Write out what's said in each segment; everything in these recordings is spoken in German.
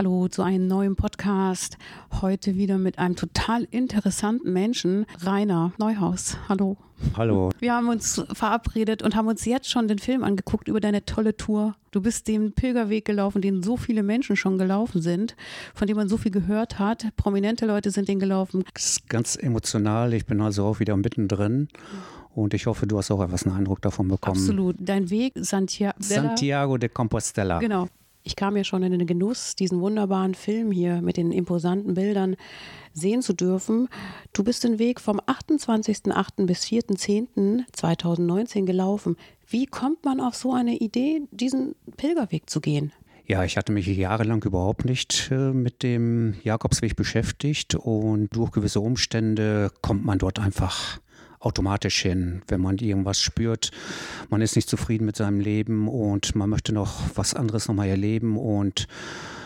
Hallo zu einem neuen Podcast. Heute wieder mit einem total interessanten Menschen, Rainer Neuhaus. Hallo. Hallo. Wir haben uns verabredet und haben uns jetzt schon den Film angeguckt über deine tolle Tour. Du bist den Pilgerweg gelaufen, den so viele Menschen schon gelaufen sind, von dem man so viel gehört hat. Prominente Leute sind den gelaufen. Das ist ganz emotional. Ich bin also auch wieder mittendrin. Und ich hoffe, du hast auch etwas einen Eindruck davon bekommen. Absolut. Dein Weg, Santiago. Santiago de Compostela. Genau. Ich kam ja schon in den Genuss, diesen wunderbaren Film hier mit den imposanten Bildern sehen zu dürfen. Du bist den Weg vom 28.08. bis 4.10.2019 gelaufen. Wie kommt man auf so eine Idee, diesen Pilgerweg zu gehen? Ja, ich hatte mich jahrelang überhaupt nicht äh, mit dem Jakobsweg beschäftigt und durch gewisse Umstände kommt man dort einfach automatisch hin, wenn man irgendwas spürt. Man ist nicht zufrieden mit seinem Leben und man möchte noch was anderes nochmal erleben und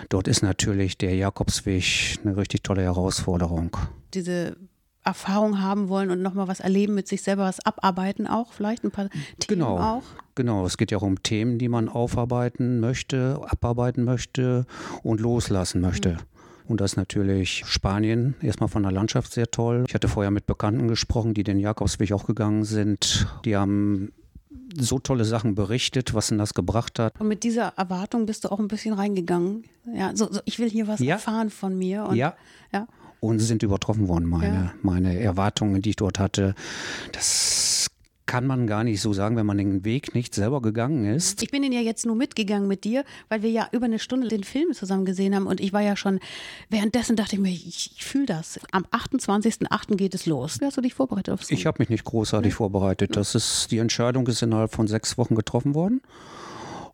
dort ist natürlich der Jakobsweg eine richtig tolle Herausforderung. Diese Erfahrung haben wollen und nochmal was erleben mit sich selber, was abarbeiten auch, vielleicht ein paar Themen genau, auch. Genau, es geht ja auch um Themen, die man aufarbeiten möchte, abarbeiten möchte und loslassen möchte. Mhm. Und das ist natürlich Spanien, erstmal von der Landschaft sehr toll. Ich hatte vorher mit Bekannten gesprochen, die den Jakobsweg auch gegangen sind. Die haben so tolle Sachen berichtet, was denn das gebracht hat. Und mit dieser Erwartung bist du auch ein bisschen reingegangen. Ja, so, so ich will hier was ja. erfahren von mir. Und, ja. ja. Und sie sind übertroffen worden, meine, ja. meine Erwartungen, die ich dort hatte. Das kann man gar nicht so sagen, wenn man den Weg nicht selber gegangen ist. Ich bin den ja jetzt nur mitgegangen mit dir, weil wir ja über eine Stunde den Film zusammen gesehen haben und ich war ja schon, währenddessen dachte ich mir, ich, ich fühle das. Am 28.08. geht es los. Wie hast du dich vorbereitet aufs Ich habe mich nicht großartig ja. vorbereitet. Das ist, die Entscheidung ist innerhalb von sechs Wochen getroffen worden.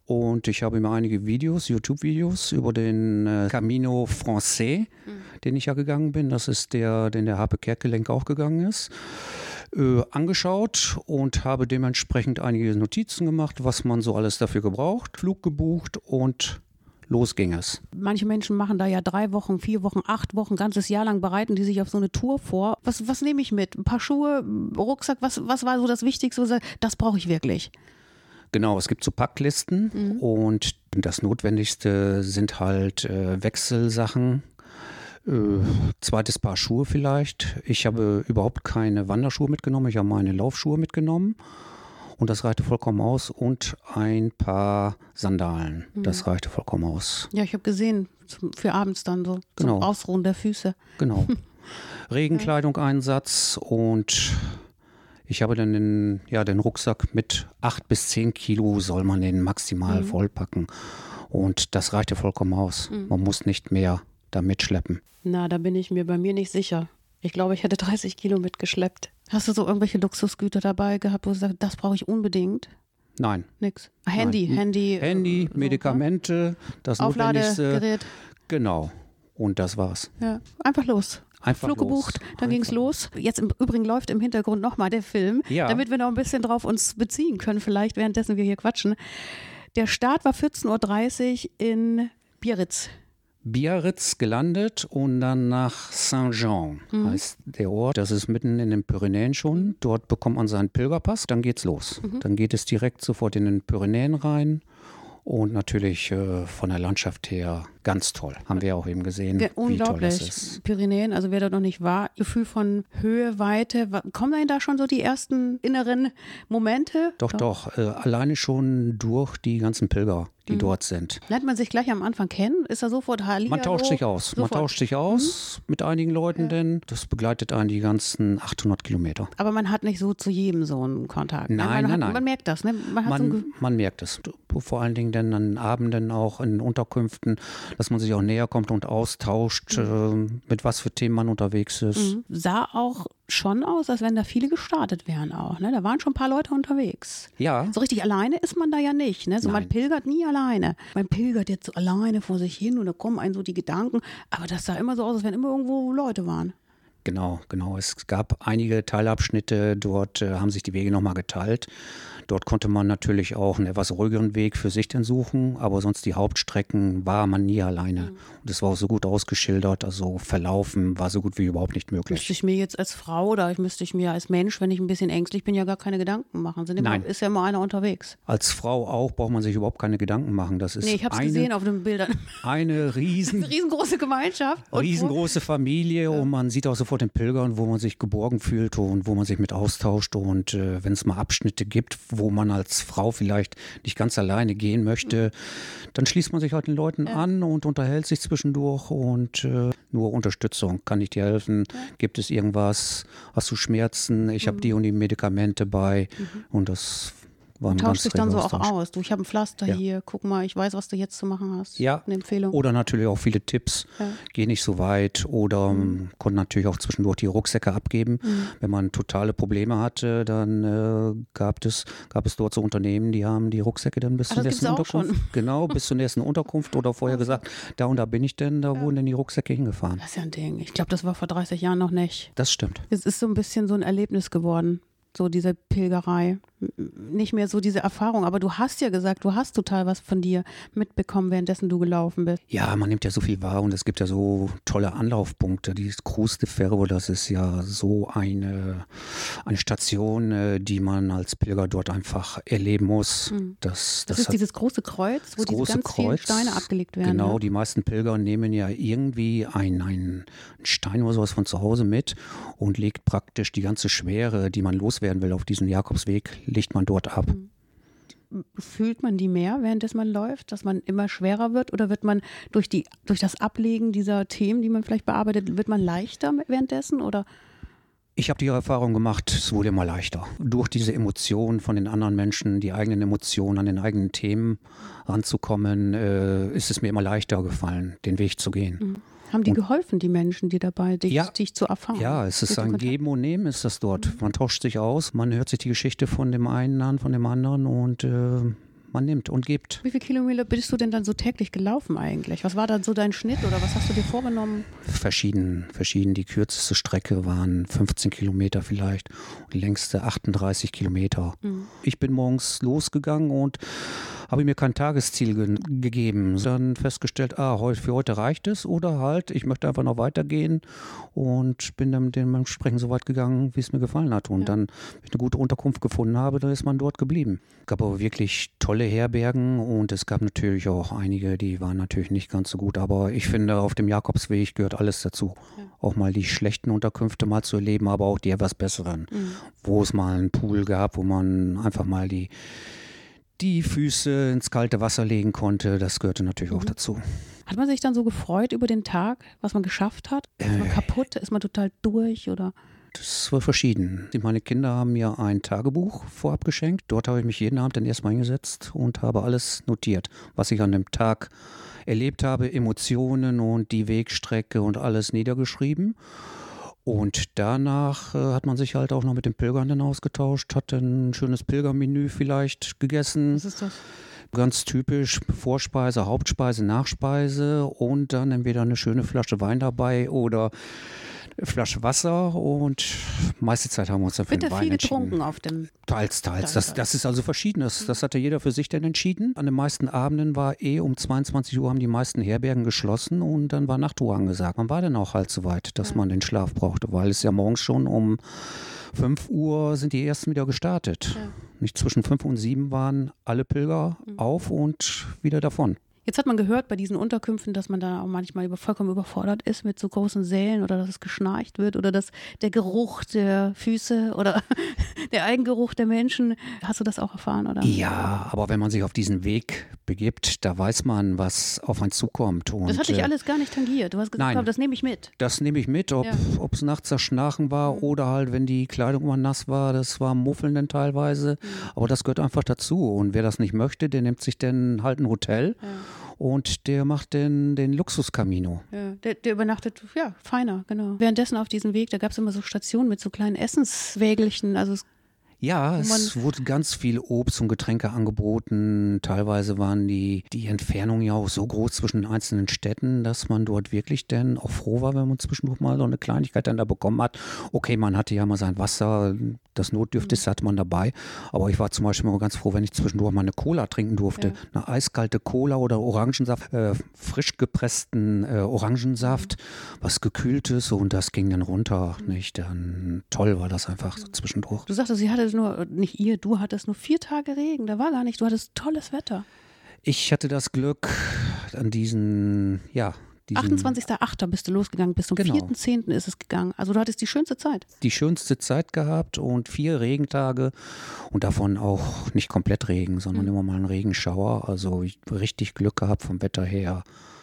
Und ich habe mir einige Videos, YouTube-Videos über den äh, Camino Francais, mhm. den ich ja gegangen bin. Das ist der, den der Harpe Kerkelenk auch gegangen ist äh, angeschaut und habe dementsprechend einige Notizen gemacht, was man so alles dafür gebraucht, Flug gebucht und los ging es. Manche Menschen machen da ja drei Wochen, vier Wochen, acht Wochen, ganzes Jahr lang bereiten die sich auf so eine Tour vor. Was, was nehme ich mit? Ein paar Schuhe, Rucksack, was, was war so das Wichtigste? Das brauche ich wirklich. Genau, es gibt so Packlisten mhm. und das Notwendigste sind halt äh, Wechselsachen, äh, zweites Paar Schuhe vielleicht. Ich habe überhaupt keine Wanderschuhe mitgenommen, ich habe meine Laufschuhe mitgenommen. Und das reichte vollkommen aus. Und ein paar Sandalen. Mhm. Das reichte vollkommen aus. Ja, ich habe gesehen, für abends dann so. Genau. Zum Ausruhen der Füße. Genau. Regenkleidung Einsatz und ich habe dann den, ja, den Rucksack mit acht bis zehn Kilo soll man den maximal mhm. vollpacken. Und das reichte vollkommen aus. Mhm. Man muss nicht mehr da mitschleppen. Na, da bin ich mir bei mir nicht sicher. Ich glaube, ich hätte 30 Kilo mitgeschleppt. Hast du so irgendwelche Luxusgüter dabei gehabt, wo du sagst, das brauche ich unbedingt? Nein. Nix. Handy, Nein. Handy. Handy, so, Medikamente, das Aufladegerät. Genau. Und das war's. Ja, einfach los. Einfach Flug los. gebucht, dann ging es los. Jetzt im Übrigen läuft im Hintergrund nochmal der Film, ja. damit wir noch ein bisschen drauf uns beziehen können, vielleicht währenddessen wir hier quatschen. Der Start war 14.30 Uhr in Biarritz. Biarritz gelandet und dann nach Saint-Jean mhm. heißt der Ort. Das ist mitten in den Pyrenäen schon. Dort bekommt man seinen Pilgerpass, dann geht's los. Mhm. Dann geht es direkt sofort in den Pyrenäen rein und natürlich äh, von der Landschaft her ganz toll. Haben wir auch eben gesehen, ja, wie toll das ist. Pyrenäen, also wer da noch nicht war, Gefühl von Höhe, Weite. Kommen da da schon so die ersten inneren Momente? Doch, doch. doch äh, alleine schon durch die ganzen Pilger die mhm. dort sind. Lernt man sich gleich am Anfang kennen? Ist da sofort Hallihallo? Man tauscht sich aus. Sofort. Man tauscht sich aus mhm. mit einigen Leuten, ja. denn das begleitet einen die ganzen 800 Kilometer. Aber man hat nicht so zu jedem so einen Kontakt. Nein, ne? man nein, hat, nein. Man merkt das, ne? Man, man, so man, merkt es. Vor allen Dingen dann an Abenden auch in Unterkünften, dass man sich auch näher kommt und austauscht, mhm. äh, mit was für Themen man unterwegs ist. Mhm. Sah auch schon aus, als wenn da viele gestartet wären auch. Ne? Da waren schon ein paar Leute unterwegs. Ja. So richtig alleine ist man da ja nicht. Ne? So man pilgert nie alleine. Man pilgert jetzt so alleine vor sich hin und da kommen einem so die Gedanken. Aber das sah immer so aus, als wenn immer irgendwo Leute waren. Genau, genau. Es gab einige Teilabschnitte, dort äh, haben sich die Wege nochmal geteilt. Dort konnte man natürlich auch einen etwas ruhigeren Weg für sich dann suchen, aber sonst die Hauptstrecken war man nie alleine. Mhm. Und es war auch so gut ausgeschildert, also verlaufen war so gut wie überhaupt nicht möglich. Müsste ich mir jetzt als Frau oder müsste ich mir als Mensch, wenn ich ein bisschen ängstlich bin, ja gar keine Gedanken machen? Sind Nein. Ist ja immer einer unterwegs. Als Frau auch braucht man sich überhaupt keine Gedanken machen. Das ist nee, ich habe es gesehen auf den Bildern. Eine riesen, riesengroße Gemeinschaft. Riesengroße Familie ja. und man sieht auch sofort den Pilgern, wo man sich geborgen fühlt und wo man sich mit austauscht. Und äh, wenn es mal Abschnitte gibt, wo man als Frau vielleicht nicht ganz alleine gehen möchte, dann schließt man sich halt den Leuten ja. an und unterhält sich zwischendurch und äh, nur Unterstützung. Kann ich dir helfen? Ja. Gibt es irgendwas? Hast du Schmerzen? Ich mhm. habe die und die Medikamente bei mhm. und das war tauscht sich dann so auch aus. Du, ich habe ein Pflaster ja. hier, guck mal, ich weiß, was du jetzt zu machen hast. Ja. Eine Empfehlung. Oder natürlich auch viele Tipps. Ja. Geh nicht so weit. Oder mhm. Ähm, konnte natürlich auch zwischendurch die Rucksäcke abgeben. Mhm. Wenn man totale Probleme hatte, dann äh, gab, es, gab es dort so Unternehmen, die haben die Rucksäcke dann bis Ach, zur nächsten Unterkunft. Schon. Genau, bis zur nächsten Unterkunft oder vorher gesagt, da und da bin ich denn, da ja. wurden denn die Rucksäcke hingefahren. Das ist ja ein Ding. Ich glaube, das war vor 30 Jahren noch nicht. Das stimmt. Es ist so ein bisschen so ein Erlebnis geworden so diese Pilgerei. Nicht mehr so diese Erfahrung, aber du hast ja gesagt, du hast total was von dir mitbekommen, währenddessen du gelaufen bist. Ja, man nimmt ja so viel wahr und es gibt ja so tolle Anlaufpunkte. Dieses Cruz de Ferro, das ist ja so eine, eine Station, äh, die man als Pilger dort einfach erleben muss. Mhm. Das, das, das, ist dieses große Kreuz, wo diese ganz Kreuz, vielen Steine abgelegt werden. Genau, ne? die meisten Pilger nehmen ja irgendwie einen, einen Stein oder sowas von zu Hause mit und legt praktisch die ganze Schwere, die man los loswerden will auf diesem Jakobsweg, legt man dort ab. Fühlt man die mehr, während man läuft, dass man immer schwerer wird? Oder wird man durch, die, durch das Ablegen dieser Themen, die man vielleicht bearbeitet, wird man leichter währenddessen? Oder? Ich habe die Erfahrung gemacht, es wurde immer leichter. Durch diese Emotionen von den anderen Menschen, die eigenen Emotionen an den eigenen Themen ranzukommen, äh, ist es mir immer leichter gefallen, den Weg zu gehen. Mhm. Haben die geholfen, die Menschen, die dabei, dich, ja, dich zu erfahren? Ja, es ist ein Geben und Nehmen, ist das dort. Man tauscht sich aus, man hört sich die Geschichte von dem einen an, von dem anderen und äh, man nimmt und gibt. Wie viele Kilometer bist du denn dann so täglich gelaufen eigentlich? Was war dann so dein Schnitt oder was hast du dir vorgenommen? Verschieden, verschieden. Die kürzeste Strecke waren 15 Kilometer vielleicht und die längste 38 Kilometer. Mhm. Ich bin morgens losgegangen und habe ich mir kein Tagesziel ge gegeben. Dann festgestellt, ah, für heute reicht es oder halt, ich möchte einfach noch weitergehen und bin dann dementsprechend so weit gegangen, wie es mir gefallen hat. Und ja. dann, wenn ich eine gute Unterkunft gefunden habe, dann ist man dort geblieben. Es gab aber wirklich tolle Herbergen und es gab natürlich auch einige, die waren natürlich nicht ganz so gut. Aber ich finde, auf dem Jakobsweg gehört alles dazu. Ja. Auch mal die schlechten Unterkünfte mal zu erleben, aber auch die etwas besseren, mhm. wo es mal einen Pool gab, wo man einfach mal die die Füße ins kalte Wasser legen konnte. Das gehörte natürlich mhm. auch dazu. Hat man sich dann so gefreut über den Tag, was man geschafft hat? Ist man äh, kaputt? Ist man total durch oder? Das war verschieden. Meine Kinder haben mir ein Tagebuch vorab geschenkt. Dort habe ich mich jeden Abend dann erstmal hingesetzt und habe alles notiert, was ich an dem Tag erlebt habe, Emotionen und die Wegstrecke und alles niedergeschrieben. Und danach äh, hat man sich halt auch noch mit den Pilgern dann ausgetauscht, hat ein schönes Pilgermenü vielleicht gegessen. Was ist das? Ganz typisch Vorspeise, Hauptspeise, Nachspeise und dann entweder eine schöne Flasche Wein dabei oder Flasche Wasser und meiste Zeit haben wir uns dafür Wird da viel getrunken auf dem Teils, teils. Das, das ist also verschieden. Das, das hatte jeder für sich dann entschieden. An den meisten Abenden war eh um 22 Uhr haben die meisten Herbergen geschlossen und dann war Nachtruhe angesagt. Man war dann auch halt so weit, dass ja. man den Schlaf brauchte, weil es ja morgens schon um 5 Uhr sind die ersten wieder gestartet. Ja. Nicht zwischen 5 und 7 waren alle Pilger mhm. auf und wieder davon. Jetzt hat man gehört bei diesen Unterkünften, dass man da auch manchmal über, vollkommen überfordert ist mit so großen Sälen oder dass es geschnarcht wird oder dass der Geruch der Füße oder der Eigengeruch der Menschen. Hast du das auch erfahren, oder? Ja, aber wenn man sich auf diesen Weg begibt, da weiß man, was auf einen zukommt. Und, das hatte ich äh, alles gar nicht tangiert. Du hast gesagt, nein, das nehme ich mit. Das nehme ich mit, ob es nachts das Schnarchen war mhm. oder halt, wenn die Kleidung mal nass war, das war Muffeln dann teilweise. Mhm. Aber das gehört einfach dazu. Und wer das nicht möchte, der nimmt sich dann halt ein Hotel. Ja und der macht den, den Luxus-Camino. Ja, der, der, übernachtet, ja, feiner, genau. Währenddessen auf diesem Weg, da gab es immer so Stationen mit so kleinen Essenswägelchen, also es Ja, es wurde ganz viel Obst und Getränke angeboten. Teilweise waren die, die Entfernungen ja auch so groß zwischen den einzelnen Städten, dass man dort wirklich dann auch froh war, wenn man zwischendurch mal so eine Kleinigkeit dann da bekommen hat. Okay, man hatte ja mal sein Wasser, das Notdürftigste hatte man dabei. Aber ich war zum Beispiel mal ganz froh, wenn ich zwischendurch mal eine Cola trinken durfte. Ja. Eine eiskalte Cola oder Orangensaft, äh, frisch gepressten äh, Orangensaft, was gekühltes und das ging dann runter. Nicht? Dann toll war das einfach so zwischendurch. Du sagtest, sie hatte nur, nicht ihr, du hattest nur vier Tage Regen. Da war gar nicht, du hattest tolles Wetter. Ich hatte das Glück an diesen, ja, diesen, 28.08. bist du losgegangen, bis zum Genau. 4.10. ist es gegangen. Also du hattest die schönste Zeit. die schönste Zeit gehabt und vier Regentage und davon auch nicht komplett Regen, sondern immer mal einen Regenschauer. Also ich richtig Glück gehabt vom Wetter her.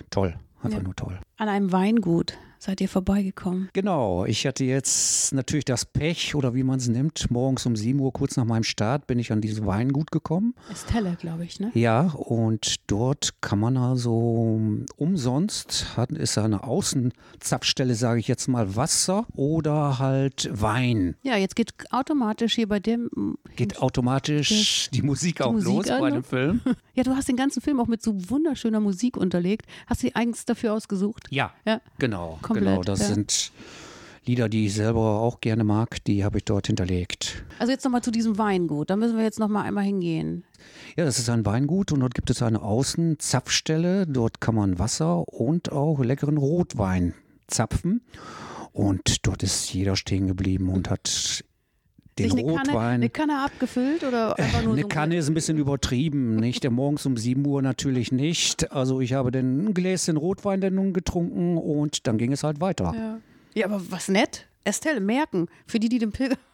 Toll, einfach Ja. nur toll. An einem Weingut seid ihr vorbeigekommen. Genau, ich hatte jetzt natürlich das Pech oder wie man es nimmt. Morgens um 7 Uhr, kurz nach meinem Start, bin ich an dieses Weingut gekommen. Estelle, glaube ich, ne? Ja, und dort kann man also umsonst, hat, ist eine Außenzapfstelle, sage ich jetzt mal, Wasser oder halt Wein. Ja, jetzt geht automatisch hier bei dem. Geht automatisch die Musik auch Musik los an, bei ne? dem Film? Ja, du hast den ganzen Film auch mit so wunderschöner Musik unterlegt. Hast du die eigens dafür ausgesucht? Ja, Ja. genau, Komplett, genau. Das ja. sind Lieder, die ich selber auch gerne mag, die habe ich dort hinterlegt. Also jetzt nochmal zu diesem Weingut. Da müssen wir jetzt nochmal einmal hingehen. Ja, das ist ein Weingut und dort gibt es eine Außenzapfstelle. Dort kann man Wasser und auch leckeren Rotwein zapfen. Und dort ist jeder stehen geblieben und hat den Sich eine Kanne, Rotwein. eine Kanne abgefüllt oder einfach nur Eine so Kanne ist ein bisschen übertrieben, nicht? Der morgens um 7 Uhr natürlich nicht. Also ich habe dann ein Gläschen Rotwein dann nun getrunken und dann ging es halt weiter. Ja. ja, aber was nett. Estelle, merken, für die, die den Pilger.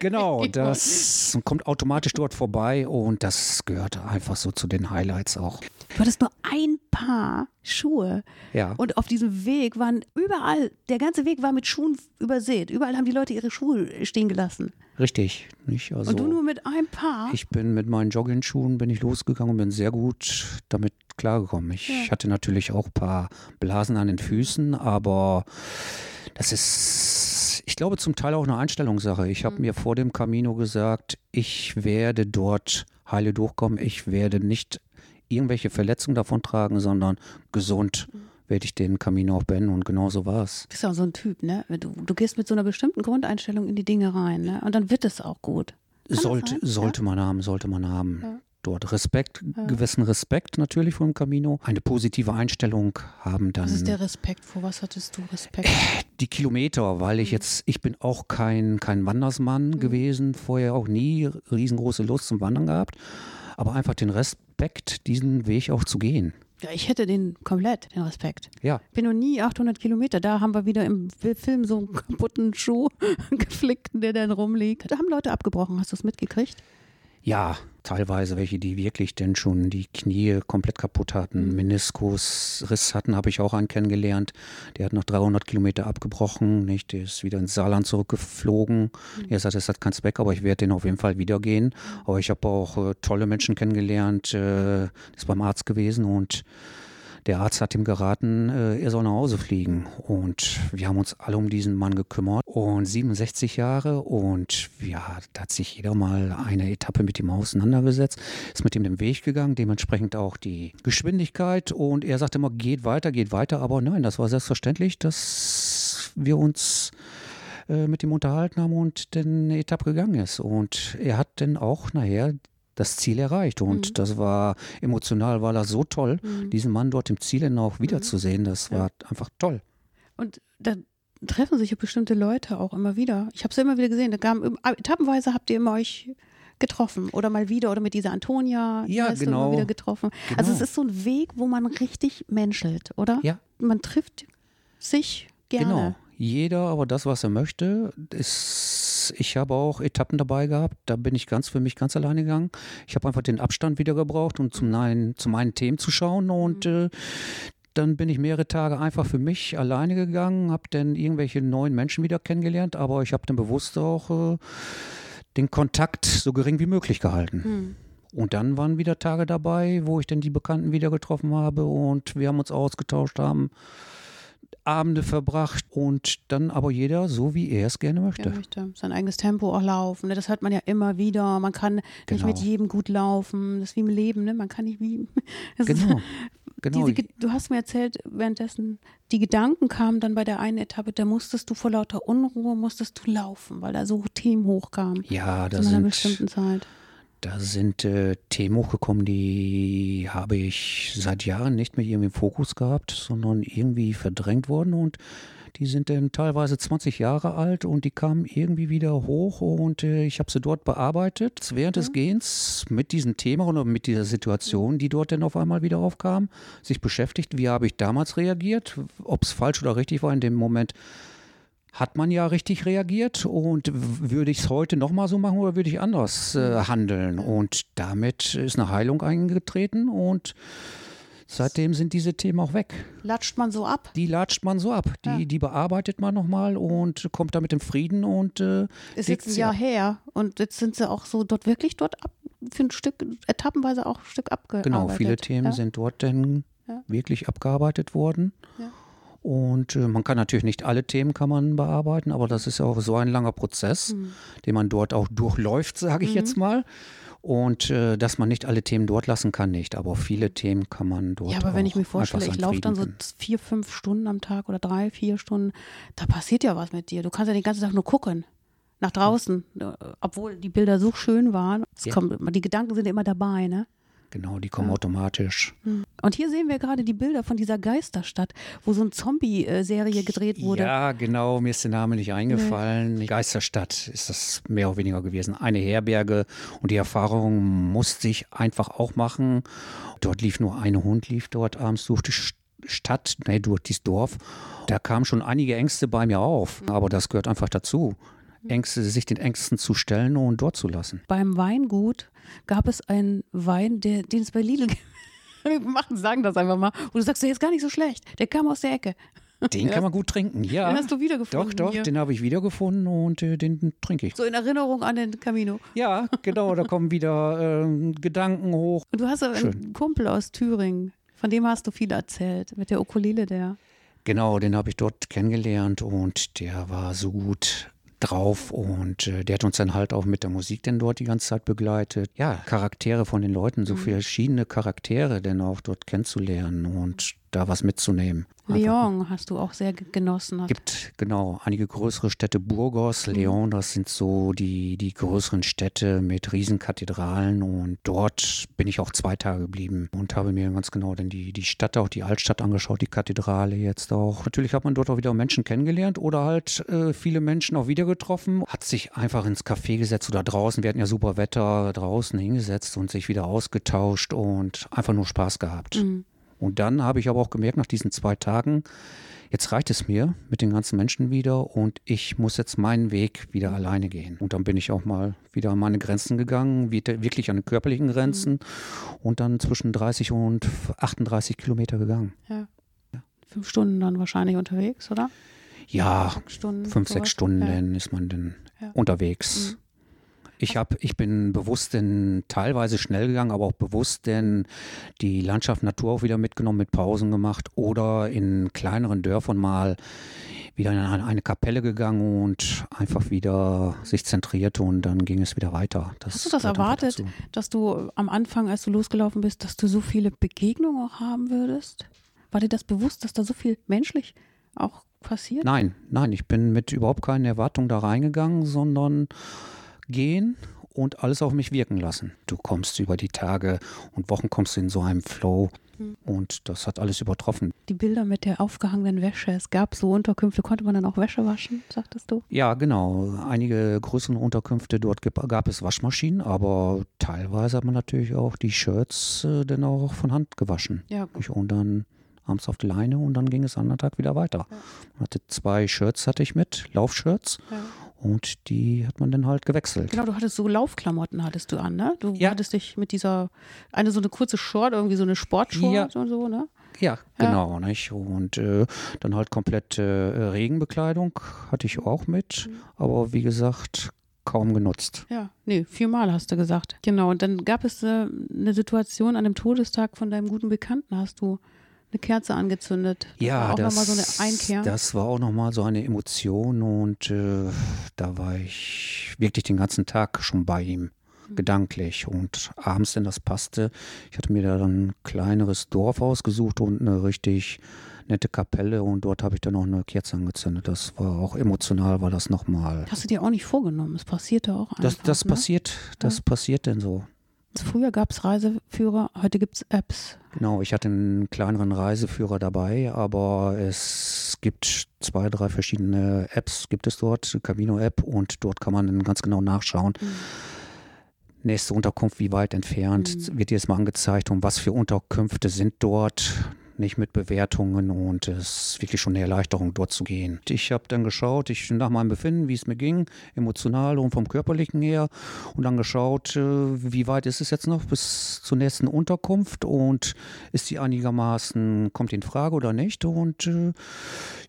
Genau, das kommt automatisch dort vorbei und das gehört einfach so zu den Highlights auch. Du hattest nur ein Paar Schuhe. Ja. Und auf diesem Weg waren überall, der ganze Weg war mit Schuhen übersät. Überall haben die Leute ihre Schuhe stehen gelassen. Richtig, nicht? Also Und du nur mit einem Paar. ich bin mit meinen Joggingschuhen bin ich losgegangen und bin sehr gut damit klargekommen. Ich Ja. hatte natürlich auch ein paar Blasen an den Füßen, aber das ist, ich glaube, zum Teil auch eine Einstellungssache. Ich Mhm. habe mir vor dem Camino gesagt, ich werde dort heile durchkommen. Ich werde nicht irgendwelche Verletzungen davon tragen, sondern gesund Mhm. werde ich den Camino auch beenden und genau so war es. Du bist auch so ein Typ, ne? Du, du gehst mit so einer bestimmten Grundeinstellung in die Dinge rein, ne? Und dann wird es auch gut. Sollte, sollte man haben, sollte man haben. Ja. Dort Respekt, gewissen Respekt natürlich vor dem Camino. Eine positive Einstellung haben dann Was ist der Respekt? Vor was hattest du Respekt? die Kilometer, weil ich jetzt, ich bin auch kein, kein Wandersmann gewesen, vorher auch nie riesengroße Lust zum Wandern gehabt, aber einfach den Respekt, diesen Weg auch zu gehen. Ja, ich hätte den komplett, den Respekt. Ja, bin noch nie 800 Kilometer. Da haben wir wieder im Film so einen kaputten Schuh geflickten, der dann rumliegt. Da haben Leute abgebrochen. Hast du es mitgekriegt? Ja, teilweise welche, die wirklich denn schon die Knie komplett kaputt hatten, Meniskusriss hatten, habe ich auch einen kennengelernt. Der hat nach 300 Kilometer abgebrochen, nicht? Der ist wieder ins Saarland zurückgeflogen. Er sagt, es hat keinen Zweck, aber ich werde den auf jeden Fall wieder gehen. Aber ich habe auch äh, tolle Menschen kennengelernt, äh, ist beim Arzt gewesen und der Arzt hat ihm geraten, äh, er soll nach Hause fliegen. Und wir haben uns alle um diesen Mann gekümmert. Und 67 Jahre und ja, da hat sich jeder mal eine Etappe mit ihm auseinandergesetzt, ist mit ihm den Weg gegangen, dementsprechend auch die Geschwindigkeit. Und er sagte immer, geht weiter, geht weiter. Aber nein, das war selbstverständlich, dass wir uns äh, mit ihm unterhalten haben und eine Etappe gegangen ist. Und er hat dann auch nachher das Ziel erreicht. Und das war emotional, war das so toll, diesen Mann dort im Ziel auch wiederzusehen. Das war einfach toll. Und da treffen sich ja bestimmte Leute auch immer wieder. Ich habe es ja immer wieder gesehen. Da kam, etappenweise habt ihr immer euch getroffen oder mal wieder oder mit dieser Antonia Ja, du genau. immer wieder getroffen. Also Genau. es ist so ein Weg, wo man richtig menschelt, oder? Ja. Man trifft sich gerne. Genau. Jeder aber das, was er möchte. Ist, ich habe auch Etappen dabei gehabt. Da bin ich ganz für mich ganz alleine gegangen. Ich habe einfach den Abstand wieder gebraucht, um zum neuen, zu meinen Themen zu schauen. Und äh, dann bin ich mehrere Tage einfach für mich alleine gegangen, habe dann irgendwelche neuen Menschen wieder kennengelernt, aber ich habe dann bewusst auch äh, den Kontakt so gering wie möglich gehalten. Hm. Und dann waren wieder Tage dabei, wo ich dann die Bekannten wieder getroffen habe und wir haben uns ausgetauscht haben. Abende verbracht und dann aber jeder so, wie er es gerne möchte. Er möchte sein eigenes Tempo auch laufen. Ne? Das hört man ja immer wieder. Man kann Genau. nicht mit jedem gut laufen. Das ist wie im Leben, ne? Man kann nicht wie. Das ist- Genau. Genau. Diese, du hast mir erzählt, währenddessen die Gedanken kamen dann bei der einen Etappe, da musstest du vor lauter Unruhe, musstest du laufen, weil da so Themen hochkamen. ja, da zu einer sind, bestimmten Zeit. Da sind äh, Themen hochgekommen, die habe ich seit Jahren nicht mehr irgendwie im Fokus gehabt, sondern irgendwie verdrängt worden. Und die sind dann teilweise 20 Jahre alt und die kamen irgendwie wieder hoch. Und äh, ich habe sie dort bearbeitet während des Gehens mit diesem Thema oder mit dieser Situation, die dort dann auf einmal wieder aufkam, sich beschäftigt, wie habe ich damals reagiert, ob es falsch oder richtig war in dem Moment. Hat man ja richtig reagiert und würde ich es heute nochmal so machen oder würde ich anders äh, handeln? Und damit ist eine Heilung eingetreten und seitdem sind diese Themen auch weg. Latscht man so ab? Die latscht man so ab, die, Ja. die bearbeitet man nochmal und kommt damit im Frieden und äh, Ist jetzt ein Jahr ab. her und jetzt sind sie auch so dort wirklich dort ab, für ein Stück, etappenweise auch ein Stück abgearbeitet. Genau, viele Themen ja? sind dort dann Ja. wirklich abgearbeitet worden. Ja. Und äh, man kann natürlich nicht alle Themen kann man bearbeiten, aber das ist auch so ein langer Prozess, Mhm. den man dort auch durchläuft, sage ich jetzt mal. Und äh, dass man nicht alle Themen dort lassen kann, nicht. Aber viele Themen kann man dort Ja, aber wenn ich mir vorstelle, ich laufe dann so vier, fünf Stunden am Tag oder drei, vier Stunden, da passiert ja was mit dir. Du kannst ja den ganzen Tag nur gucken. Nach draußen, obwohl die Bilder so schön waren. Ja. kommt, die Gedanken sind immer dabei, ne? Genau, die kommen automatisch. Und hier sehen wir gerade die Bilder von dieser Geisterstadt, wo so eine Zombie-Serie gedreht wurde. Ja, genau, mir ist der Name nicht eingefallen. Geisterstadt ist das mehr oder weniger gewesen. Eine Herberge und die Erfahrung musste ich einfach auch machen. Dort lief nur ein Hund, lief dort abends durch die Sch- Stadt, nee, durch dieses Dorf. Da kamen schon einige Ängste bei mir auf, aber das gehört einfach dazu. Ängste, sich den Ängsten zu stellen und dort zu lassen. Beim Weingut gab es einen Wein, der, den es bei Lidl machen, sagen das einfach mal. Wo du sagst, der ist gar nicht so schlecht. Der kam aus der Ecke. Den kann man gut trinken, ja. Den hast du wiedergefunden. Doch, doch, hier. den habe ich wiedergefunden und äh, den trinke ich. So in Erinnerung an den Camino. Ja, genau, da kommen wieder ähm, Gedanken hoch. Und du hast einen Schön. Kumpel aus Thüringen, von dem hast du viel erzählt, mit der Ukulele der. Genau, den habe ich dort kennengelernt und der war so gut drauf und äh, der hat uns dann halt auch mit der Musik denn dort die ganze Zeit begleitet. Ja, Charaktere von den Leuten, so verschiedene Charaktere denn auch dort kennenzulernen und da was mitzunehmen. Leon hast du auch sehr ge- genossen. Hast. gibt genau einige größere Städte, Burgos, Leon, das sind so die, die größeren Städte mit Riesenkathedralen und dort bin ich auch zwei Tage geblieben und habe mir ganz genau dann die, die Stadt, auch die Altstadt angeschaut, die Kathedrale jetzt auch. Natürlich hat man dort auch wieder Menschen kennengelernt oder halt äh, viele Menschen auch wieder getroffen, hat sich einfach ins Café gesetzt oder draußen, wir hatten ja super Wetter, draußen hingesetzt und sich wieder ausgetauscht und einfach nur Spaß gehabt. Mhm. Und dann habe ich aber auch gemerkt, nach diesen zwei Tagen, jetzt reicht es mir mit den ganzen Menschen wieder und ich muss jetzt meinen Weg wieder alleine gehen. Und dann bin ich auch mal wieder an meine Grenzen gegangen, wirklich an die körperlichen Grenzen und dann zwischen 30 und 38 Kilometer gegangen. Ja. Fünf Stunden dann wahrscheinlich unterwegs, oder? Ja, Stunden. fünf, sowas. sechs Stunden Ja. ist man dann Ja. Mhm. Ich, hab, ich bin bewusst denn teilweise schnell gegangen, aber auch bewusst denn die Landschaft Natur auch wieder mitgenommen, mit Pausen gemacht oder in kleineren Dörfern mal wieder in eine, Kapelle gegangen und einfach wieder sich zentrierte und dann ging es wieder weiter. Das Hast du das erwartet, dass du am Anfang, als du losgelaufen bist, dass du so viele Begegnungen auch haben würdest? War dir das bewusst, dass da so viel menschlich auch passiert? Nein, nein, ich bin mit überhaupt keinen Erwartungen da reingegangen, sondern gehen und alles auf mich wirken lassen. Du kommst über die Tage und Wochen kommst du in so einem Flow und das hat alles übertroffen. Die Bilder mit der aufgehangenen Wäsche. Es gab so Unterkünfte, konnte man dann auch Wäsche waschen, sagtest du? Ja, genau. Einige größere Unterkünfte, dort gab, es Waschmaschinen, aber teilweise hat man natürlich auch die Shirts äh, dann auch von Hand gewaschen. Ja, Und dann abends auf die Leine und dann ging es am anderen Tag wieder weiter. Man hatte zwei Shirts hatte ich mit, Laufshirts ja. Und die hat man dann halt gewechselt. Genau, du hattest so Laufklamotten hattest du an, ne? Du Ja. hattest dich mit dieser, eine so eine kurze Short, irgendwie so eine Sportshort Ja. und so, ne? Ja, genau. Nicht? Und äh, dann halt komplett äh, Regenbekleidung hatte ich auch mit, aber wie gesagt, kaum genutzt. Ja, nee, viermal hast du gesagt. Genau, und dann gab es äh, eine Situation an dem Todestag von deinem guten Bekannten, hast du eine Kerze angezündet. Das ja, war auch das, noch mal so eine Einkehr. das war auch nochmal so eine Emotion und äh, da war ich wirklich den ganzen Tag schon bei ihm, mhm. gedanklich. Und abends, denn das passte, ich hatte mir da dann ein kleineres Dorf ausgesucht und eine richtig nette Kapelle und dort habe ich dann noch eine Kerze angezündet. Das war auch emotional, war das nochmal. Hast du dir auch nicht vorgenommen? Es passierte auch einfach. Das, das ne? passiert, das ja. passiert denn so. Früher gab es Reiseführer, heute gibt es Apps. Genau, ich hatte einen kleineren Reiseführer dabei, aber es gibt zwei, drei verschiedene Apps, gibt es dort, Camino-App und dort kann man dann ganz genau nachschauen. Mhm. Nächste Unterkunft, wie weit entfernt, mhm. wird jetzt mal angezeigt und was für Unterkünfte sind dort nicht mit Bewertungen und es ist wirklich schon eine Erleichterung, dort zu gehen. Ich habe dann geschaut, ich nach meinem Befinden, wie es mir ging, emotional und vom körperlichen her und dann geschaut, äh, wie weit ist es jetzt noch bis zur nächsten Unterkunft und ist sie einigermaßen, kommt in Frage oder nicht und äh,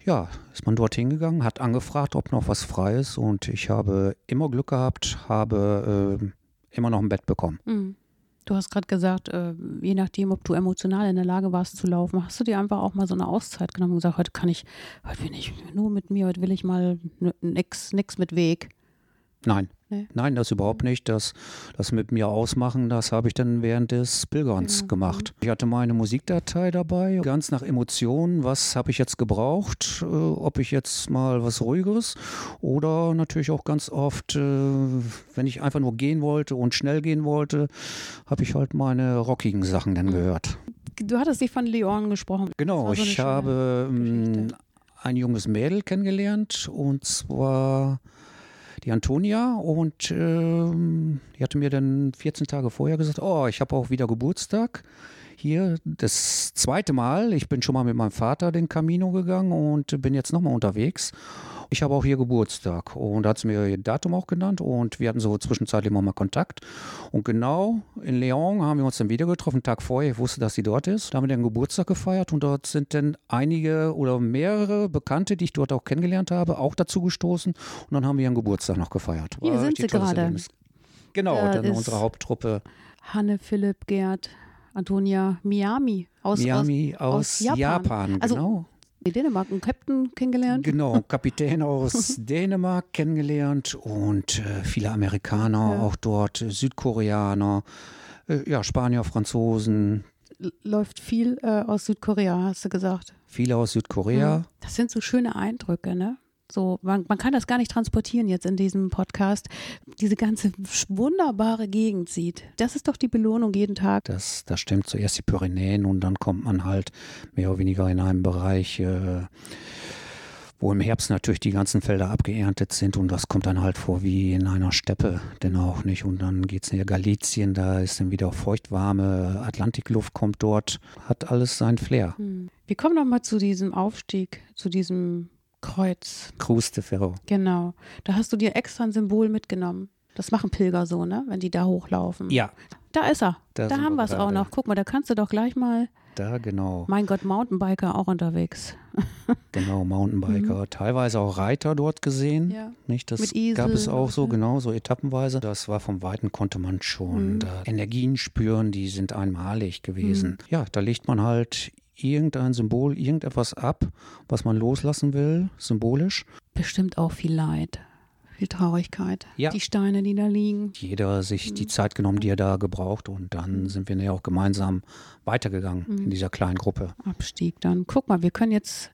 ja, ist man dorthin gegangen, hat angefragt, ob noch was frei ist und ich habe immer Glück gehabt, habe äh, immer noch ein Bett bekommen. Mhm. Du hast gerade gesagt, äh, je nachdem, ob du emotional in der Lage warst zu laufen, hast du dir einfach auch mal so eine Auszeit genommen und gesagt, heute kann ich, heute bin ich nur mit mir, heute will ich mal nix, nix mit Weg. Nein. Nee. Nein, das überhaupt nicht. Das, das mit mir ausmachen, das habe ich dann während des Pilgerns ja. gemacht. Ich hatte meine Musikdatei dabei, ganz nach Emotionen. Was habe ich jetzt gebraucht? Äh, ob ich jetzt mal was Ruhigeres oder natürlich auch ganz oft, äh, wenn ich einfach nur gehen wollte und schnell gehen wollte, habe ich halt meine rockigen Sachen dann gehört. Du hattest dich von Leon gesprochen. Genau, so ich habe ähm, ein junges Mädel kennengelernt und zwar die Antonia und äh, die hatte mir dann 14 Tage vorher gesagt, oh, ich habe auch wieder Geburtstag. Hier das zweite Mal. Ich bin schon mal mit meinem Vater den Camino gegangen und bin jetzt nochmal unterwegs. Ich habe auch hier Geburtstag und da hat sie mir ihr Datum auch genannt und wir hatten so zwischenzeitlich immer mal Kontakt. Und genau in Lyon haben wir uns dann wieder getroffen, einen Tag vorher. Ich wusste, dass sie dort ist. Da haben wir den Geburtstag gefeiert und dort sind dann einige oder mehrere Bekannte, die ich dort auch kennengelernt habe, auch dazu gestoßen. Und dann haben wir ihren Geburtstag noch gefeiert. War hier sind sie gerade. Genau, da dann unsere Haupttruppe. Hanne, Philipp, Gerd, Antonia, Miami aus, Miami aus, aus Japan. Japan also genau. Dänemark einen Captain kennengelernt. Genau, Kapitän aus Dänemark kennengelernt und äh, viele Amerikaner ja. auch dort, Südkoreaner, äh, ja, Spanier, Franzosen. Läuft viel äh, aus Südkorea, hast du gesagt. Viele aus Südkorea. Das sind so schöne Eindrücke, ne? So, man, man, kann das gar nicht transportieren jetzt in diesem Podcast. Diese ganze wunderbare Gegend sieht. Das ist doch die Belohnung jeden Tag. Das, das stimmt. Zuerst die Pyrenäen und dann kommt man halt mehr oder weniger in einem Bereich, äh, wo im Herbst natürlich die ganzen Felder abgeerntet sind und das kommt dann halt vor wie in einer Steppe, denn auch nicht. Und dann geht es in Galizien, da ist dann wieder feuchtwarme Atlantikluft, kommt dort, hat alles sein Flair. Hm. Wir kommen nochmal zu diesem Aufstieg, zu diesem Kreuz. Cruz de Ferro. Genau. Da hast du dir extra ein Symbol mitgenommen. Das machen Pilger so, ne? Wenn die da hochlaufen. Ja. Da ist er. Da, da haben wir es auch noch. Guck mal, da kannst du doch gleich mal. Da, genau. Mein Gott, Mountainbiker auch unterwegs. genau, Mountainbiker. Mhm. Teilweise auch Reiter dort gesehen. Ja. Nicht? Das Mit Esel gab es auch so, genau, so etappenweise. Das war vom Weiten konnte man schon mhm. Energien spüren, die sind einmalig gewesen. Mhm. Ja, da legt man halt irgendein Symbol, irgendetwas ab, was man loslassen will, symbolisch. Bestimmt auch viel Leid, viel Traurigkeit. Ja. Die Steine, die da liegen. Jeder sich die mhm. Zeit genommen, die er da gebraucht und dann mhm. sind wir ja auch gemeinsam weitergegangen mhm. in dieser kleinen Gruppe. Abstieg dann. Guck mal, wir können jetzt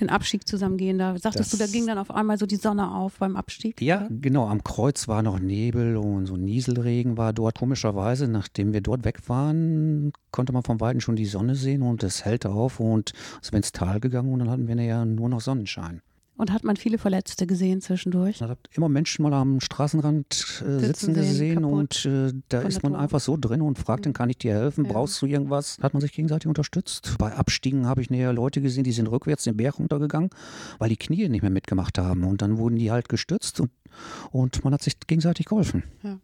den Abstieg zusammen gehen. Da sagtest das, du, da ging dann auf einmal so die Sonne auf beim Abstieg? Ja, genau. Am Kreuz war noch Nebel und so Nieselregen war dort. Komischerweise, nachdem wir dort weg waren, konnte man vom Weiten schon die Sonne sehen und es hellte auf und es wäre ins Tal gegangen und dann hatten wir ja nur noch Sonnenschein. Und hat man viele Verletzte gesehen zwischendurch? Man hat immer Menschen mal am Straßenrand äh, sitzen gesehen und äh, da ist man einfach so drin und fragt, dann kann ich dir helfen? Ja. Brauchst du irgendwas? Hat man sich gegenseitig unterstützt. Bei Abstiegen habe ich näher Leute gesehen, die sind rückwärts den Berg runtergegangen, weil die Knie nicht mehr mitgemacht haben. Und dann wurden die halt gestützt und, und man hat sich gegenseitig geholfen. Ja.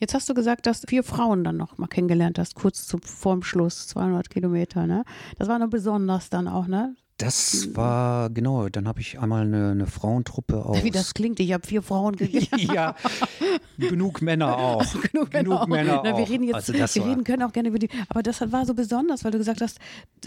Jetzt hast du gesagt, dass du vier Frauen dann noch mal kennengelernt hast, kurz zu, vorm Schluss, 200 Kilometer, ne? Das war noch besonders dann auch, ne? Das war, genau, dann habe ich einmal eine, eine, Frauentruppe aus. Wie das klingt, ich habe vier Frauen gegeben. ja, genug Männer auch. genug, genug Männer, Na, wir auch. reden jetzt, also wir reden können auch gerne über die, aber das war so besonders, weil du gesagt hast,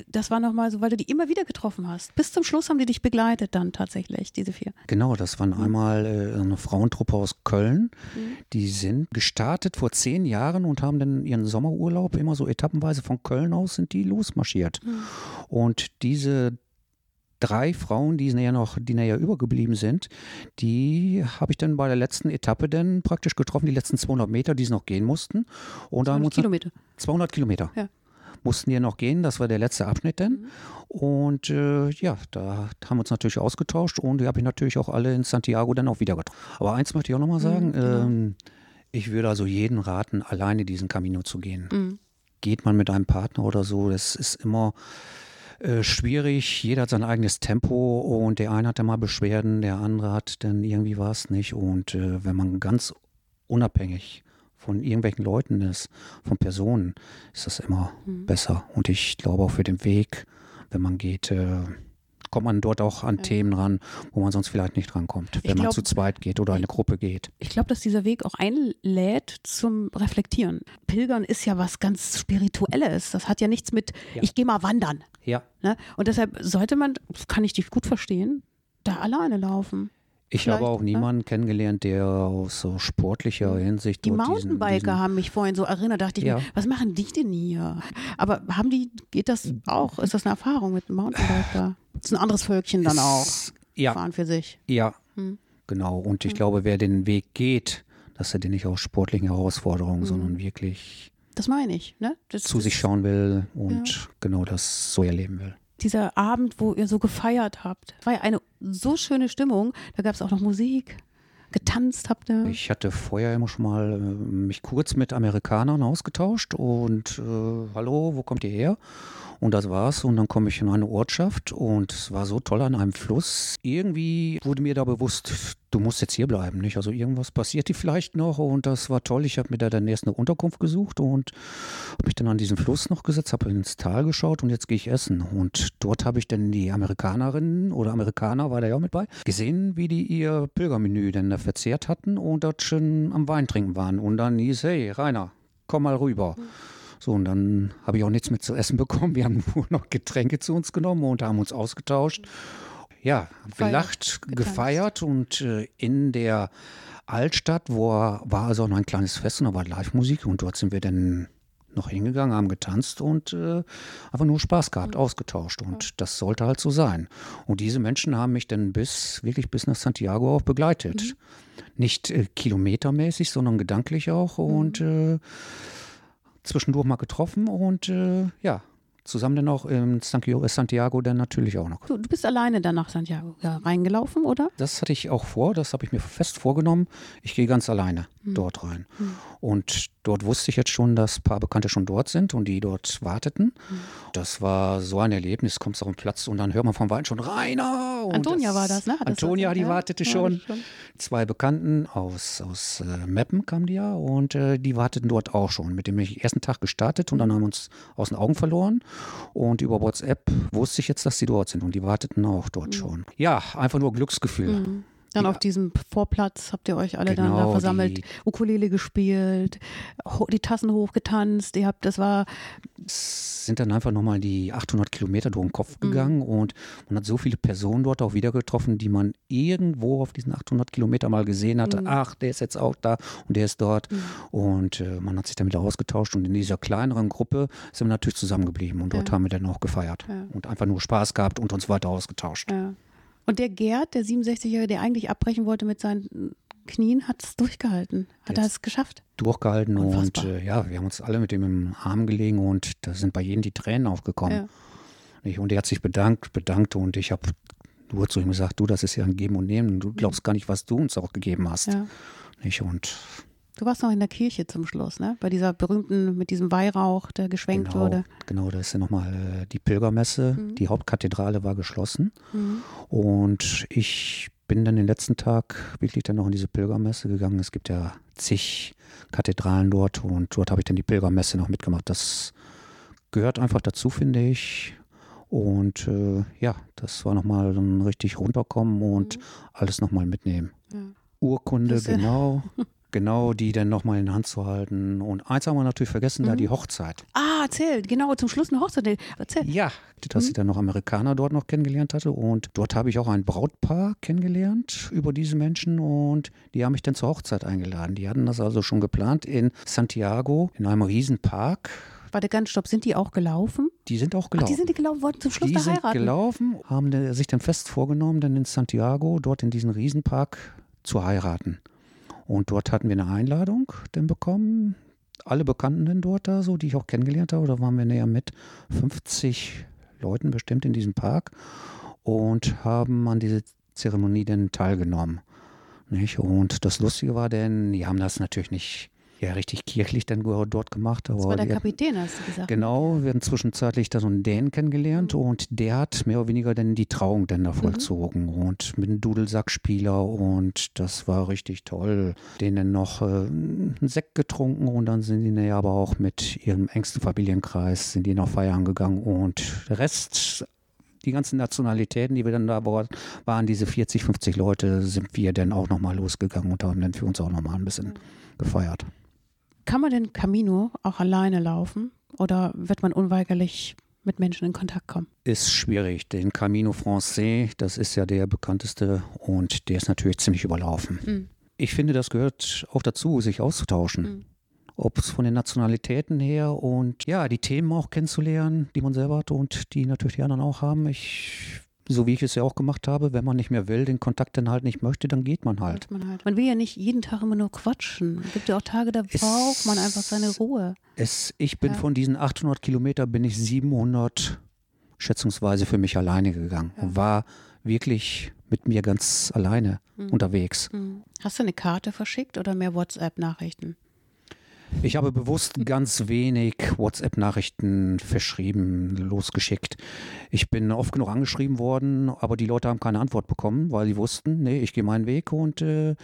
das war nochmal so, weil du die immer wieder getroffen hast. Bis zum Schluss haben die dich begleitet dann tatsächlich, diese vier. Genau, das waren mhm. einmal äh, eine Frauentruppe aus Köln. Mhm. Die sind gestartet vor zehn Jahren und haben dann ihren Sommerurlaub immer so etappenweise von Köln aus sind die losmarschiert. Mhm. Und diese drei Frauen, die näher noch, die näher übergeblieben sind, die habe ich dann bei der letzten Etappe dann praktisch getroffen, die letzten 200 Meter, die sie noch gehen mussten. Und 200 Kilometer. 200 Kilometer. Ja. Mussten die noch gehen, das war der letzte Abschnitt dann. Mhm. Und äh, ja, da haben wir uns natürlich ausgetauscht und die habe ich natürlich auch alle in Santiago dann auch wieder getroffen. Aber eins möchte ich auch nochmal sagen, mhm, genau. ähm, ich würde also jeden raten, alleine diesen Camino zu gehen. Mhm. Geht man mit einem Partner oder so, das ist immer äh, schwierig. Jeder hat sein eigenes Tempo und der eine hat dann mal Beschwerden, der andere hat dann irgendwie was nicht. Und äh, wenn man ganz unabhängig von irgendwelchen Leuten ist, von Personen, ist das immer mhm. besser. Und ich glaube auch für den Weg, wenn man geht, äh, kommt man dort auch an ja. Themen ran, wo man sonst vielleicht nicht rankommt, wenn glaub, man zu zweit geht oder eine Gruppe geht. Ich glaube, dass dieser Weg auch einlädt zum Reflektieren. Pilgern ist ja was ganz Spirituelles. Das hat ja nichts mit, ja. ich gehe mal wandern. Ja. Ne? Und deshalb sollte man, kann ich dich gut verstehen, da alleine laufen. Ich Vielleicht, habe auch niemanden ne? kennengelernt, der aus so sportlicher hm. Hinsicht. Die Mountainbiker diesen, diesen haben mich vorhin so erinnert, dachte ich ja. mir, was machen die denn hier? Aber haben die, geht das auch? Ist das eine Erfahrung mit einem Mountainbiker? Das ist ein anderes Völkchen dann auch. Ja. Fahren für sich. Ja, hm. genau. Und ich hm. glaube, wer den Weg geht, dass er den nicht aus sportlichen Herausforderungen, hm. sondern wirklich das meine ich, ne? Das, zu sich schauen will und ja. genau das so erleben will dieser Abend, wo ihr so gefeiert habt. War ja eine so schöne Stimmung. Da gab es auch noch Musik. Getanzt habt ihr? Ich hatte vorher immer schon mal äh, mich kurz mit Amerikanern ausgetauscht und äh, hallo, wo kommt ihr her? Und das war's. Und dann komme ich in eine Ortschaft und es war so toll an einem Fluss. Irgendwie wurde mir da bewusst, du musst jetzt hier bleiben, nicht? Also irgendwas passiert hier vielleicht noch und das war toll. Ich habe mir da dann erst eine Unterkunft gesucht und habe mich dann an diesen Fluss noch gesetzt, habe ins Tal geschaut und jetzt gehe ich essen. Und dort habe ich dann die Amerikanerinnen oder Amerikaner, war da ja auch mit bei, gesehen, wie die ihr Pilgermenü denn da verzehrt hatten und dort schon am Wein trinken waren. Und dann hieß, hey, Rainer, komm mal rüber. Mhm. So, und dann habe ich auch nichts mehr zu essen bekommen. Wir haben nur noch Getränke zu uns genommen und haben uns ausgetauscht. Ja, gelacht, Feiert, gefeiert und äh, in der Altstadt wo war also noch ein kleines Fest und da war Live-Musik und dort sind wir dann noch hingegangen, haben getanzt und äh, einfach nur Spaß gehabt, mhm. ausgetauscht. Und ja. das sollte halt so sein. Und diese Menschen haben mich dann bis, wirklich bis nach Santiago auch begleitet. Mhm. Nicht äh, kilometermäßig, sondern gedanklich auch. Mhm. Und äh, zwischendurch mal getroffen und äh, ja, zusammen dann auch in Santiago dann natürlich auch noch. Du, du bist alleine dann nach Santiago ja, reingelaufen, oder? Das hatte ich auch vor, das habe ich mir fest vorgenommen. Ich gehe ganz alleine hm. dort rein. Hm. Und dort wusste ich jetzt schon, dass ein paar Bekannte schon dort sind und die dort warteten. Hm. Das war so ein Erlebnis, kommst auf den Platz und dann hört man vom Wein schon Rainer. Antonia das, war das, ne? Hat Antonia, das die ja? wartete ja, schon. schon. Zwei Bekannten aus, aus äh, Meppen kamen die ja und äh, die warteten dort auch schon. Mit dem bin ich ersten Tag gestartet und dann haben wir uns aus den Augen verloren. Und über WhatsApp wusste ich jetzt, dass sie dort sind und die warteten auch dort mhm. schon. Ja, einfach nur Glücksgefühl. Mhm. Dann ja. auf diesem Vorplatz habt ihr euch alle genau, dann da genau, versammelt, Ukulele gespielt, die Tassen hochgetanzt, ihr habt, das war... Sind dann einfach nochmal die 800 Kilometer durch den Kopf mhm. gegangen mhm. und man hat so viele Personen dort auch wieder getroffen, die man irgendwo auf diesen 800 Kilometer mal gesehen hatte. Mhm. Ach, der ist jetzt auch da und der ist dort. Mhm. Und äh, man hat sich dann wieder ausgetauscht und in dieser kleineren Gruppe sind wir natürlich zusammengeblieben und dort ja. haben wir dann auch gefeiert ja. und einfach nur Spaß gehabt und uns weiter ausgetauscht. Ja. Und der Gerd, der 67-Jährige, der eigentlich abbrechen wollte mit seinen Knien, hat es durchgehalten. Hat er es geschafft? Durchgehalten Unfassbar. und äh, ja, wir haben uns alle mit ihm im Arm gelegen und da sind bei jedem die Tränen aufgekommen. Ja. Und er hat sich bedankt, bedankt und ich habe nur zu ihm gesagt, du, das ist ja ein Geben und Nehmen. Du glaubst gar nicht, was du uns auch gegeben hast. Ja. Nicht? Und Du warst noch in der Kirche zum Schluss, ne? Bei dieser berühmten, mit diesem Weihrauch, der geschwenkt genau, wurde. Genau, da ist ja nochmal äh, die Pilgermesse. Mhm. Die Hauptkathedrale war geschlossen. Mhm. Und ich bin dann den letzten Tag wirklich dann noch in diese Pilgermesse gegangen. Es gibt ja zig Kathedralen dort und dort habe ich dann die Pilgermesse noch mitgemacht. Das gehört einfach dazu, finde ich. Und äh, ja, das war nochmal ein richtig runterkommen und mhm. alles nochmal mitnehmen. Ja. Urkunde, genau. genau, die dann nochmal in Hand zu halten. Und eins haben wir natürlich vergessen, mhm. da die Hochzeit. Ah, erzählt, genau, zum Schluss eine Hochzeit. Erzähl. Ja, dass mhm. ich dann noch Amerikaner dort noch kennengelernt hatte. Und dort habe ich auch ein Brautpaar kennengelernt über diese Menschen und die haben mich dann zur Hochzeit eingeladen. Die hatten das also schon geplant in Santiago, in einem Riesenpark. Warte ganz stopp, sind die auch gelaufen? Die sind auch gelaufen. Ach, die sind die gelaufen, wollten zum Schluss die da heiraten. Die sind gelaufen, haben sich dann fest vorgenommen, dann in Santiago, dort in diesem Riesenpark zu heiraten. Und dort hatten wir eine Einladung dann bekommen. Alle Bekannten dort da, so, die ich auch kennengelernt habe, da waren wir näher mit 50 Leuten bestimmt in diesem Park und haben an dieser Zeremonie dann teilgenommen. Nicht? Und das Lustige war denn, die haben das natürlich nicht ja richtig kirchlich dann dort gemacht. das war der Kapitän, hast du gesagt. Genau, wir hatten zwischenzeitlich da so einen Dänen kennengelernt mhm. und der hat mehr oder weniger dann die Trauung dann da mhm. vollzogen mhm. und mit einem Dudelsackspieler und das war richtig toll. Denen noch äh, einen Sekt getrunken und dann sind die ja aber auch mit ihrem engsten Familienkreis sind die noch feiern gegangen und der Rest die ganzen Nationalitäten, die wir dann da waren, diese 40, 50 Leute, sind wir dann auch nochmal losgegangen und haben dann für uns auch nochmal ein bisschen mhm. gefeiert. Kann man den Camino auch alleine laufen oder wird man unweigerlich mit Menschen in Kontakt kommen? Ist schwierig. Den Camino Francais, das ist ja der bekannteste und der ist natürlich ziemlich überlaufen. Mhm. Ich finde, das gehört auch dazu, sich auszutauschen. Mhm. Ob es von den Nationalitäten her und ja, die Themen auch kennenzulernen, die man selber hat und die natürlich die anderen auch haben. Ich so wie ich es ja auch gemacht habe, wenn man nicht mehr will, den Kontakt dann halt nicht möchte, dann geht man halt. Man, halt. man will ja nicht jeden Tag immer nur quatschen. Es gibt ja auch Tage, da es, braucht man einfach seine Ruhe. Es, ich bin ja. von diesen 800 Kilometern, bin ich 700 schätzungsweise für mich alleine gegangen ja. und war wirklich mit mir ganz alleine mhm. unterwegs. Mhm. Hast du eine Karte verschickt oder mehr WhatsApp-Nachrichten? Ich habe bewusst ganz wenig WhatsApp-Nachrichten verschrieben, losgeschickt. Ich bin oft genug angeschrieben worden, aber die Leute haben keine Antwort bekommen, weil sie wussten, nee, ich gehe meinen Weg und äh,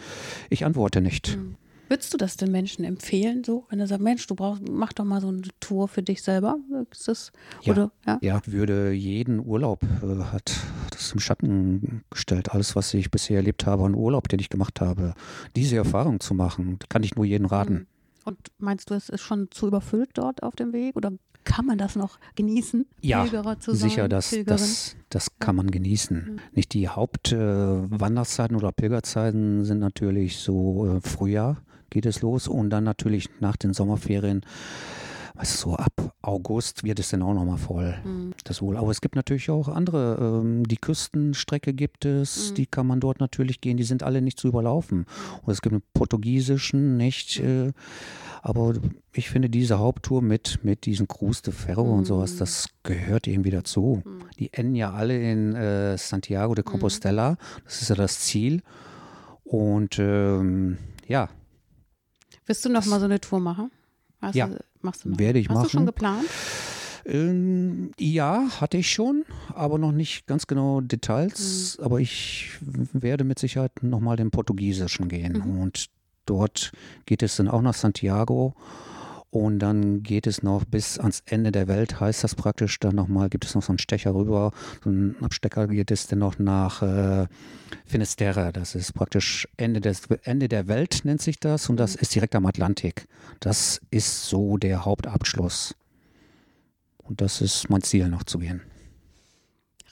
ich antworte nicht. Mhm. Würdest du das den Menschen empfehlen, so, wenn er sagt, Mensch, du brauchst, mach doch mal so eine Tour für dich selber? Ist das, ja, oder, ja? ja, würde jeden Urlaub, äh, hat das im Schatten gestellt. Alles, was ich bisher erlebt habe an Urlaub, den ich gemacht habe, diese Erfahrung zu machen, kann ich nur jedem raten. Mhm. Und meinst du, es ist schon zu überfüllt dort auf dem Weg oder kann man das noch genießen? Ja, sicher, das, das, das kann man genießen. Mhm. Nicht die Hauptwanderszeiten äh, oder Pilgerzeiten sind natürlich so äh, Frühjahr geht es los und dann natürlich nach den Sommerferien weißt so ab August wird es dann auch nochmal voll, mhm. das wohl. Aber es gibt natürlich auch andere, ähm, die Küstenstrecke gibt es, mhm. die kann man dort natürlich gehen, die sind alle nicht zu überlaufen. Und es gibt einen portugiesischen, nicht, mhm. äh, aber ich finde diese Haupttour mit, mit diesem Cruise de Ferro und mhm. sowas, das gehört irgendwie dazu. Mhm. Die enden ja alle in äh, Santiago de mhm. Compostela, das ist ja das Ziel. Und ähm, ja. Wirst du noch mal so eine Tour machen? Hast ja. Du, machst du noch. Werde ich Hast machen. Hast du schon geplant? Ähm, ja, hatte ich schon, aber noch nicht ganz genau Details. Mhm. Aber ich werde mit Sicherheit nochmal den Portugiesischen gehen. Mhm. Und dort geht es dann auch nach Santiago. Und dann geht es noch bis ans Ende der Welt, heißt das praktisch. Dann nochmal gibt es noch so einen Stecher rüber. So ein Abstecker geht es dann noch nach äh, Finisterre. Das ist praktisch Ende, des, Ende der Welt, nennt sich das. Und das mhm. ist direkt am Atlantik. Das ist so der Hauptabschluss. Und das ist mein Ziel, noch zu gehen.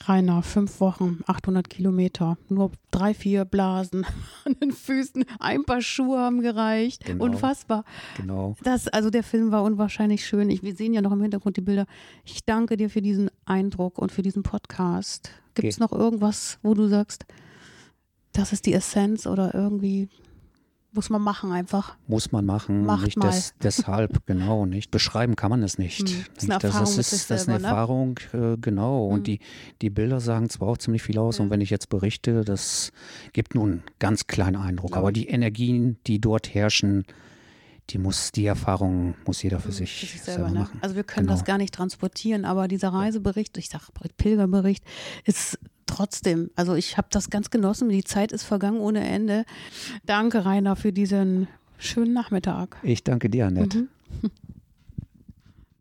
Rainer, fünf Wochen, 800 Kilometer, nur drei, vier Blasen an den Füßen, ein paar Schuhe haben gereicht. Genau. Unfassbar. Genau. Das, also der Film war unwahrscheinlich schön. Ich, wir sehen ja noch im Hintergrund die Bilder. Ich danke dir für diesen Eindruck und für diesen Podcast. Gibt es okay. noch irgendwas, wo du sagst, das ist die Essenz oder irgendwie muss man machen einfach. Muss man machen. Macht nicht mal. Des, deshalb, genau, nicht. Beschreiben kann man es nicht. Hm. Das ist eine Erfahrung. Das, ist, das ist eine ne? Äh, genau. Hm. Und die, die Bilder sagen zwar auch ziemlich viel aus. Ja. Und wenn ich jetzt berichte, das gibt nun einen ganz kleinen Eindruck. Aber die Energien, die dort herrschen, die muss, die Erfahrung muss jeder für hm, sich, für sich selber, selber ne? machen. Also wir können genau. das gar nicht transportieren, aber dieser Reisebericht, ich sage Pilgerbericht, ist trotzdem, also ich habe das ganz genossen. Die Zeit ist vergangen ohne Ende. Danke, Rainer, für diesen schönen Nachmittag. Ich danke dir, Annette. Mhm.